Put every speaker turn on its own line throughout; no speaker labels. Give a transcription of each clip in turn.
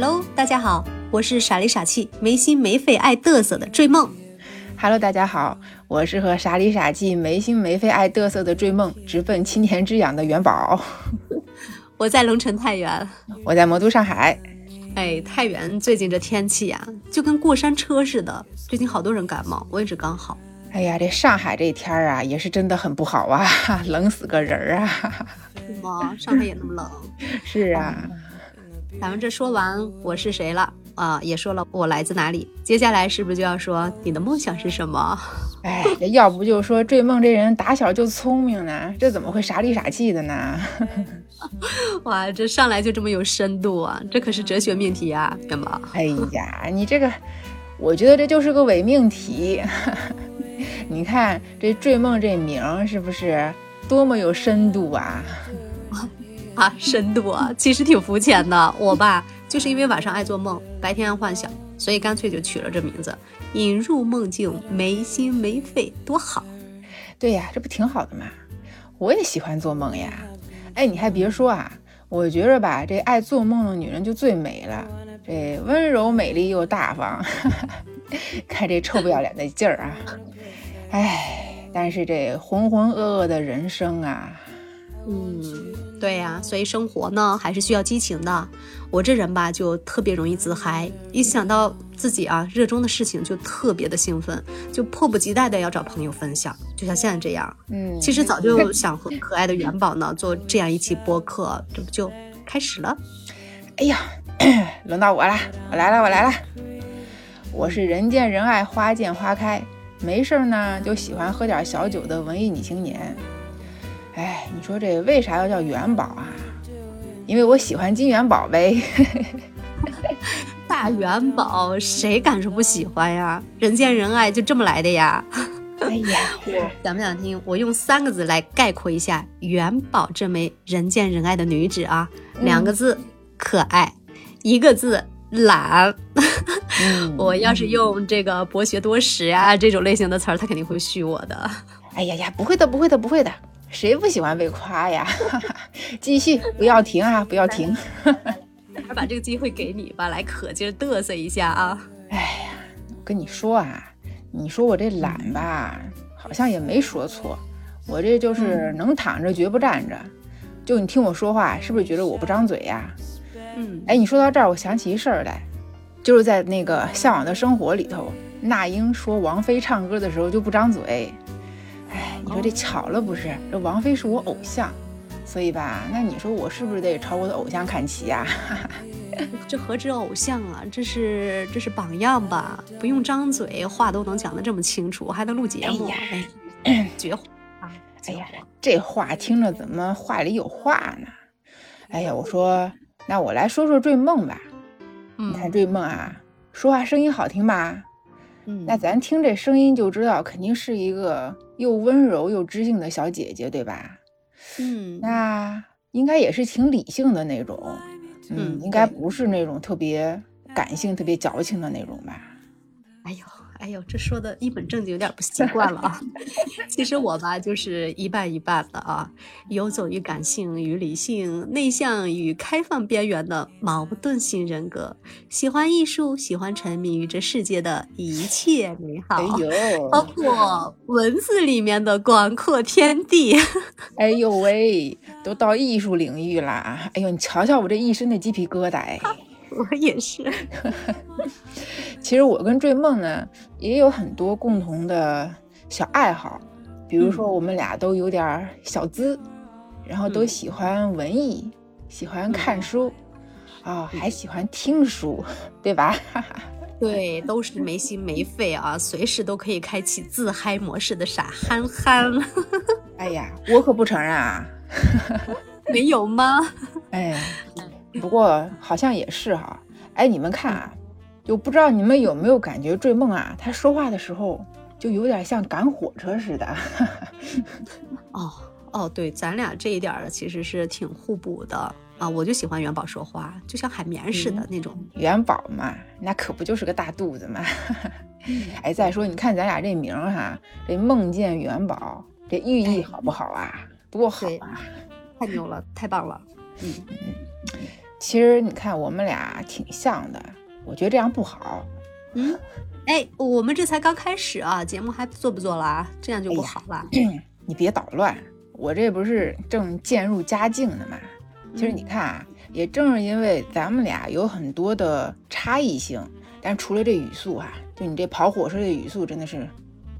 Hello，大家好，我是傻里傻气、没心没肺、爱嘚瑟的追梦。
Hello，大家好，我是和傻里傻气、没心没肺、爱嘚瑟的追梦，直奔青田之痒的元宝。
我在龙城太原，
我在魔都上海。
哎，太原最近这天气呀，就跟过山车似的，最近好多人感冒，我也是刚好。
哎呀，这上海这天儿啊，也是真的很不好啊，冷死个人儿
啊！是吗？上海也那么冷？
是啊。
咱们这说完我是谁了啊，也说了我来自哪里，接下来是不是就要说你的梦想是什么？
哎，这要不就说追梦这人打小就聪明呢，这怎么会傻里傻气的呢？
哇，这上来就这么有深度啊，这可是哲学命题啊，干嘛。
哎呀，你这个，我觉得这就是个伪命题。你看这追梦这名是不是多么有深度啊？
啊，深度啊，其实挺肤浅的。我吧，就是因为晚上爱做梦，白天爱幻想，所以干脆就取了这名字，引入梦境，没心没肺，多好。
对呀，这不挺好的吗？我也喜欢做梦呀。哎，你还别说啊，我觉着吧，这爱做梦的女人就最美了，这温柔、美丽又大方。看这臭不要脸的劲儿啊！哎，但是这浑浑噩噩的人生啊，
嗯，对呀，所以生活呢还是需要激情的。我这人吧就特别容易自嗨，一想到自己啊热衷的事情就特别的兴奋，就迫不及待的要找朋友分享，就像现在这样。
嗯，
其实早就想和可爱的元宝呢做这样一期播客，这不就开始了？
哎呀，轮到我了，我来了，我来了。我是人见人爱花见花开，没事儿呢就喜欢喝点小酒的文艺女青年。哎，你说这为啥要叫元宝啊？因为我喜欢金元宝呗。
大元宝谁敢说不喜欢呀？人见人爱就这么来的呀。
哎呀，我
想不想听？我用三个字来概括一下元宝这枚人见人爱的女子啊，两个字可爱，一个字。懒，我要是用这个博学多识呀这种类型的词儿，他肯定会续我的。
哎呀呀，不会的，不会的，不会的，谁不喜欢被夸呀？继续，不要停啊，不要停。
还把这个机会给你吧，来可劲嘚瑟一下啊！
哎呀，我跟你说啊，你说我这懒吧，好像也没说错，我这就是能躺着绝不站着。就你听我说话，是不是觉得我不张嘴呀？
嗯，
哎，你说到这儿，我想起一事儿来，就是在那个《向往的生活》里头，那英说王菲唱歌的时候就不张嘴。哎，你说这巧了不是？这王菲是我偶像，所以吧，那你说我是不是得朝我的偶像看齐呀？
这何止偶像啊，这是这是榜样吧？不用张嘴，话都能讲得这么清楚，还能录节目，哎，绝活啊！
哎呀，这话听着怎么话里有话呢？哎呀，我说。那我来说说追梦吧，你看追梦啊，说话声音好听吧？
嗯，
那咱听这声音就知道，肯定是一个又温柔又知性的小姐姐，对吧？
嗯，
那应该也是挺理性的那种，嗯，应该不是那种特别感性、特别矫情的那种吧？
哎呦。哎呦，这说的一本正经，有点不习惯了啊。其实我吧，就是一半一半的啊，游走于感性与理性、内向与开放边缘的矛盾性人格。喜欢艺术，喜欢沉迷于这世界的一切美好，包括文字里面的广阔天地。
哎呦喂，都到艺术领域啦。哎呦，你瞧瞧我这一身的鸡皮疙瘩。哎。
我也是。
其实我跟追梦呢也有很多共同的小爱好，比如说我们俩都有点小资，然后都喜欢文艺，喜欢看书，啊，还喜欢听书，对吧？
对，都是没心没肺啊，随时都可以开启自嗨模式的傻憨憨。
哎呀，我可不承认啊。
没有吗？
哎。不过好像也是哈，哎，你们看啊，就不知道你们有没有感觉追梦啊，他说话的时候就有点像赶火车似的。
哦哦，对，咱俩这一点其实是挺互补的啊，我就喜欢元宝说话，就像海绵似的那种。
元宝嘛，那可不就是个大肚子嘛。哎，再说你看咱俩这名哈，这梦见元宝，这寓意好不好啊？多好啊！
太牛了，太棒了。嗯
嗯。其实你看我们俩挺像的，我觉得这样不好。
嗯，哎，我们这才刚开始啊，节目还做不做了啊？这样就不好了。
你别捣乱，我这不是正渐入佳境呢吗？其实你看啊，也正是因为咱们俩有很多的差异性，但除了这语速哈，就你这跑火车的语速真的是，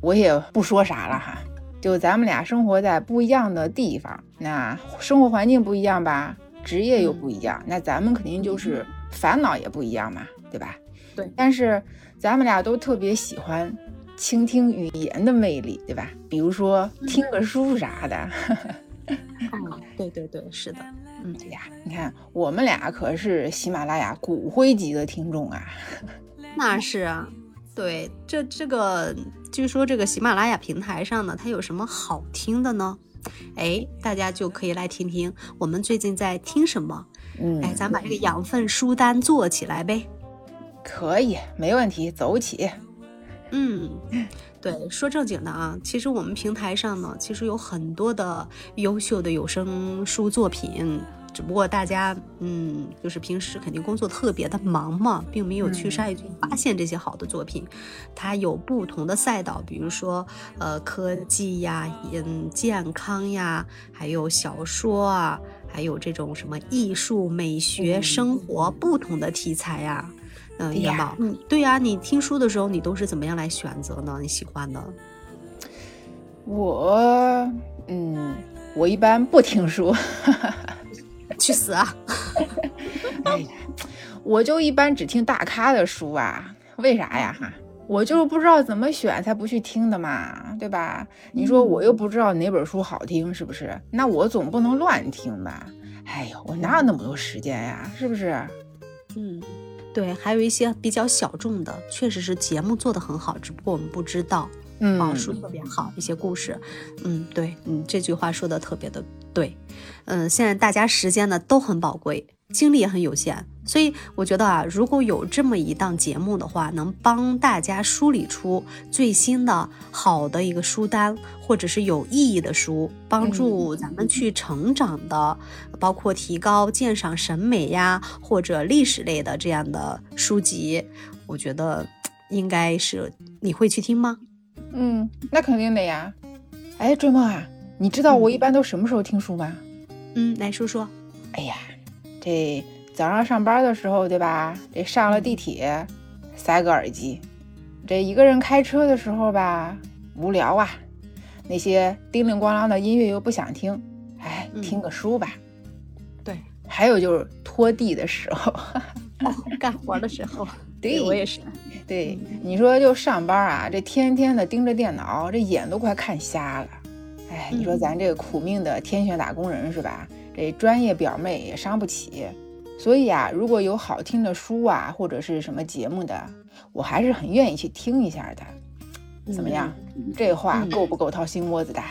我也不说啥了哈。就咱们俩生活在不一样的地方，那生活环境不一样吧，职业又不一样，那咱们肯定就是烦恼也不一样嘛，对吧？
对。
但是咱们俩都特别喜欢倾听语言的魅力，对吧？比如说听个书啥的。
嗯，对对对，是的。嗯，
对呀，你看我们俩可是喜马拉雅骨灰级的听众啊。
那是啊。对，这这个据说这个喜马拉雅平台上呢，它有什么好听的呢？哎，大家就可以来听听我们最近在听什么。
嗯，
哎，咱把这个养分书单做起来呗。
可以，没问题，走起。
嗯，对，说正经的啊，其实我们平台上呢，其实有很多的优秀的有声书作品。只不过大家，嗯，就是平时肯定工作特别的忙嘛，并没有去筛去发现这些好的作品。它有不同的赛道，比如说，呃，科技呀，嗯，健康呀，还有小说啊，还有这种什么艺术、美学、生活不同的题材呀。嗯，元宝，嗯，对呀，你听书的时候，你都是怎么样来选择呢？你喜欢的？
我，嗯，我一般不听书。
去死啊！
哎呀，我就一般只听大咖的书啊，为啥呀？哈，我就是不知道怎么选才不去听的嘛，对吧？你说我又不知道哪本书好听，是不是？那我总不能乱听吧？哎呦，我哪有那么多时间呀？是不是？
嗯，对，还有一些比较小众的，确实是节目做得很好，只不过我们不知道。
嗯，
书特别好，一些故事，嗯，对，嗯，这句话说的特别的对，嗯，现在大家时间呢都很宝贵，精力也很有限，所以我觉得啊，如果有这么一档节目的话，能帮大家梳理出最新的好的一个书单，或者是有意义的书，帮助咱们去成长的，包括提高鉴赏审美呀，或者历史类的这样的书籍，我觉得应该是你会去听吗？
嗯，那肯定的呀。哎，追梦啊，你知道我一般都什么时候听书吗？
嗯，来说说。
哎呀，这早上上班的时候，对吧？这上了地铁，塞个耳机；这一个人开车的时候吧，无聊啊，那些叮铃咣啷的音乐又不想听，哎，听个书吧。
对，
还有就是拖地的时候，
干活的时候。
对
我也是，
对你说就上班啊，这天天的盯着电脑，这眼都快看瞎了。哎，你说咱这个苦命的天选打工人是吧？这专业表妹也伤不起。所以啊，如果有好听的书啊，或者是什么节目的，我还是很愿意去听一下的。怎么样？这话够不够掏心窝子的？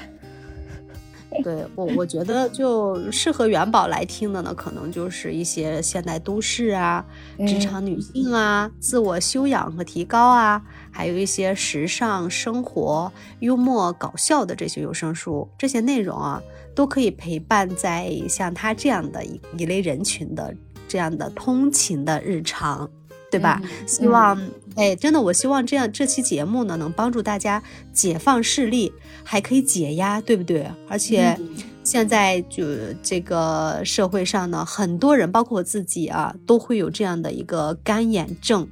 对我，我觉得就适合元宝来听的呢，可能就是一些现代都市啊、职场女性啊、自我修养和提高啊，还有一些时尚生活、幽默搞笑的这些有声书，这些内容啊，都可以陪伴在像他这样的一一类人群的这样的通勤的日常。对吧？希望哎，真的，我希望这样这期节目呢，能帮助大家解放视力，还可以解压，对不对？而且现在就这个社会上呢，很多人，包括我自己啊，都会有这样的一个干眼症，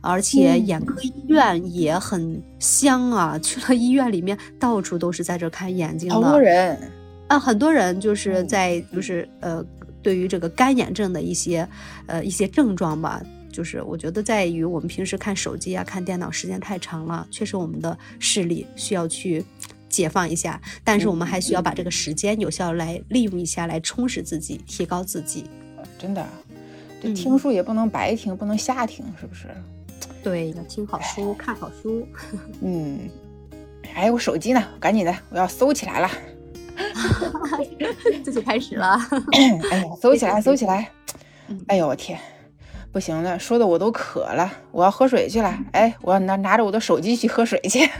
而且眼科医院也很香啊，去了医院里面，到处都是在这看眼睛的，
好多人
啊，很多人就是在就是呃，对于这个干眼症的一些呃一些症状吧。就是我觉得在于我们平时看手机啊、看电脑时间太长了，确实我们的视力需要去解放一下。但是我们还需要把这个时间有效来利用一下，来充实自己，提高自己。
真的，这听书也不能白听，不能瞎听，是不是？
对，要听好书，看好书。
嗯，哎，我手机呢？赶紧的，我要搜起来了。
这就开始了。
哎呀，搜起来，搜起来。哎呦，我天！不行了，说的我都渴了，我要喝水去了。哎，我要拿拿着我的手机去喝水去。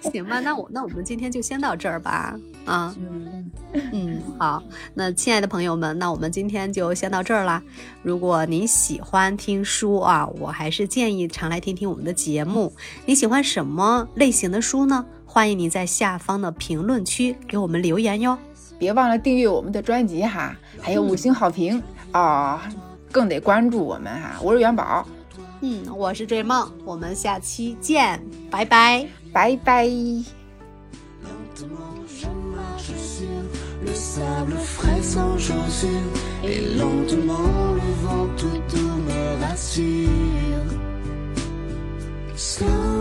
行吧，那我那我们今天就先到这儿吧。啊，
嗯，
嗯，好，那亲爱的朋友们，那我们今天就先到这儿啦。如果您喜欢听书啊，我还是建议常来听听我们的节目。你喜欢什么类型的书呢？欢迎你在下方的评论区给我们留言哟。
别忘了订阅我们的专辑哈，还有五星好评哦，更得关注我们哈。我是元宝，
嗯，我是追梦，我们下期见，拜拜。
拜拜。
Lentement, je marche sur le sable frais sans chaussures. Et lentement, le vent tout doux me rassure. Slow